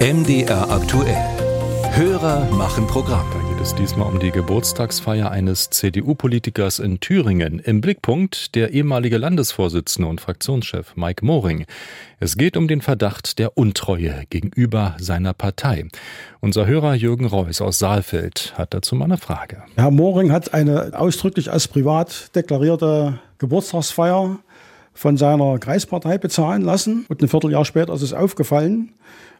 MDR aktuell. Hörer machen Programm. Da geht es diesmal um die Geburtstagsfeier eines CDU-Politikers in Thüringen. Im Blickpunkt der ehemalige Landesvorsitzende und Fraktionschef Mike Moring. Es geht um den Verdacht der Untreue gegenüber seiner Partei. Unser Hörer Jürgen Reuss aus Saalfeld hat dazu mal eine Frage. Herr Moring hat eine ausdrücklich als privat deklarierte Geburtstagsfeier von seiner Kreispartei bezahlen lassen und ein Vierteljahr später ist es aufgefallen.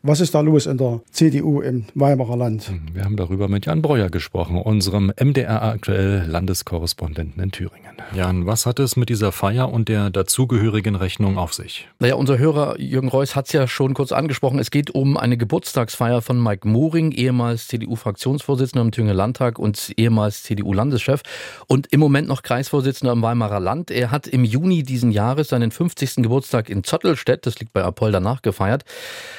Was ist da los in der CDU im Weimarer Land? Hm, wir haben darüber mit Jan Breuer gesprochen, unserem MDR aktuell Landeskorrespondenten in Thüringen. Jan, was hat es mit dieser Feier und der dazugehörigen Rechnung auf sich? Naja, unser Hörer Jürgen Reuss hat es ja schon kurz angesprochen. Es geht um eine Geburtstagsfeier von Mike Moring, ehemals CDU-Fraktionsvorsitzender im Thüringer Landtag und ehemals CDU-Landeschef und im Moment noch Kreisvorsitzender im Weimarer Land. Er hat im Juni diesen Jahres seinen 50. Geburtstag in Zottelstedt, das liegt bei Apolda, nachgefeiert.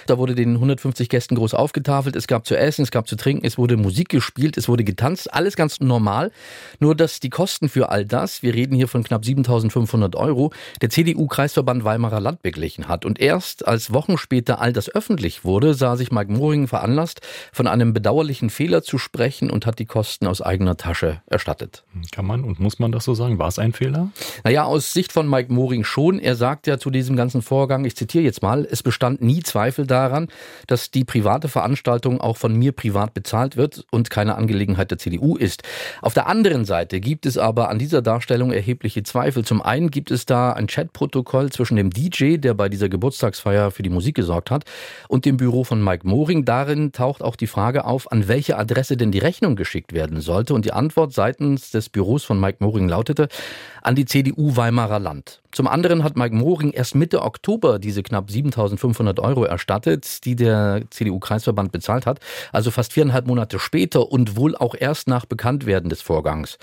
Da wurde den 150 Gästen groß aufgetafelt. Es gab zu essen, es gab zu trinken, es wurde Musik gespielt, es wurde getanzt, alles ganz normal. Nur, dass die Kosten für all das, wir reden hier von knapp 7500 Euro, der CDU-Kreisverband Weimarer Land beglichen hat. Und erst als Wochen später all das öffentlich wurde, sah sich Mike Moring veranlasst, von einem bedauerlichen Fehler zu sprechen und hat die Kosten aus eigener Tasche erstattet. Kann man und muss man das so sagen? War es ein Fehler? Naja, aus Sicht von Mike Moring schon. Er sagt ja zu diesem ganzen Vorgang, ich zitiere jetzt mal, es bestand nie Zweifel daran, dass die private Veranstaltung auch von mir privat bezahlt wird und keine Angelegenheit der CDU ist. Auf der anderen Seite gibt es aber an dieser Darstellung erhebliche Zweifel. Zum einen gibt es da ein Chatprotokoll zwischen dem DJ, der bei dieser Geburtstagsfeier für die Musik gesorgt hat, und dem Büro von Mike Moring. Darin taucht auch die Frage auf, an welche Adresse denn die Rechnung geschickt werden sollte. Und die Antwort seitens des Büros von Mike Moring lautete, an die CDU Weimarer Land. Zum anderen hat Mike Moring erst Mitte Oktober diese knapp 7500 Euro erstattet, die der CDU-Kreisverband bezahlt hat, also fast viereinhalb Monate später und wohl auch erst nach Bekanntwerden des Vorgangs.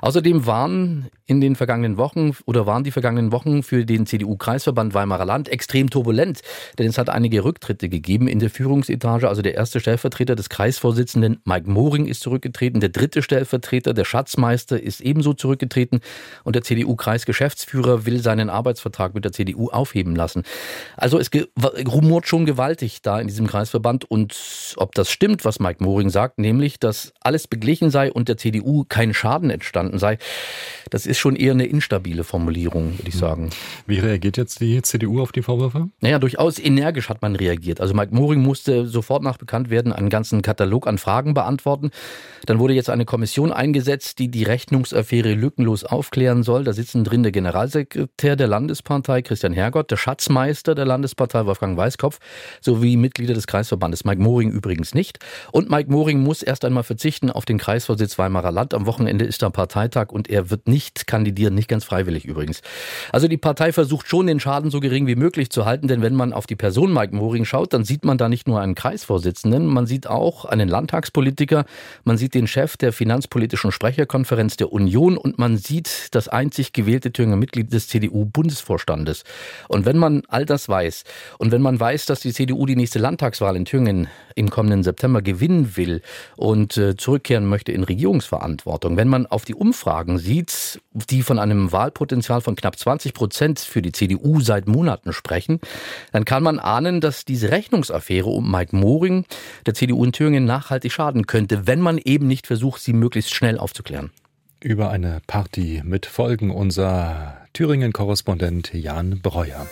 Außerdem waren in den vergangenen Wochen oder waren die vergangenen Wochen für den CDU-Kreisverband Weimarer Land extrem turbulent, denn es hat einige Rücktritte gegeben in der Führungsetage. Also der erste Stellvertreter des Kreisvorsitzenden Mike Moring ist zurückgetreten, der dritte Stellvertreter, der Schatzmeister, ist ebenso zurückgetreten und der CDU-Kreisgeschäftsführer will seinen Arbeitsvertrag mit der CDU aufheben lassen. Also es rumort schon gewaltig da in diesem Kreisverband und ob das stimmt, was Mike Moring sagt, nämlich, dass alles beglichen sei und der CDU kein Schaden entstanden sei, das ist schon eher eine instabile Formulierung, würde ich sagen. Wie reagiert jetzt die CDU auf die Vorwürfe? Naja, durchaus energisch hat man reagiert. Also Mike Moring musste sofort nach bekannt werden einen ganzen Katalog an Fragen beantworten. Dann wurde jetzt eine Kommission eingesetzt, die die Rechnungsaffäre lückenlos aufklären soll. Da sitzen drin der Generalsekretär der Landespartei Christian Hergott, der Schatzmeister der Landespartei Wolfgang Weißkopf sowie Mitglieder des Kreisverbandes. Mike Moring übrigens nicht. Und Mike Moring muss erst einmal verzichten auf den Kreisvorsitz Weimarer Land. Am Wochenende ist da Parteitag und er wird nicht kandidieren, nicht ganz freiwillig übrigens. Also die Partei versucht schon, den Schaden so gering wie möglich zu halten, denn wenn man auf die Person Mike Moring schaut, dann sieht man da nicht nur einen Kreisvorsitzenden, man sieht auch einen Landtagspolitiker, man sieht den Chef der finanzpolitischen Sprecherkonferenz der Union und man sieht das einzig gewählte Thüringer Mitglied des CDU-Bundesvorstandes. Und wenn man all das weiß und wenn man weiß, dass die CDU die nächste Landtagswahl in Thüringen im kommenden September gewinnen will und äh, zurückkehren möchte in Regierungsverantwortung, wenn man auf die Umfragen sieht, die von einem Wahlpotenzial von knapp 20 Prozent für die CDU seit Monaten sprechen, dann kann man ahnen, dass diese Rechnungsaffäre um Mike Moring der CDU in Thüringen nachhaltig schaden könnte, wenn man eben nicht versucht, sie möglichst schnell aufzuklären über eine Party mit Folgen unser Thüringen-Korrespondent Jan Breuer.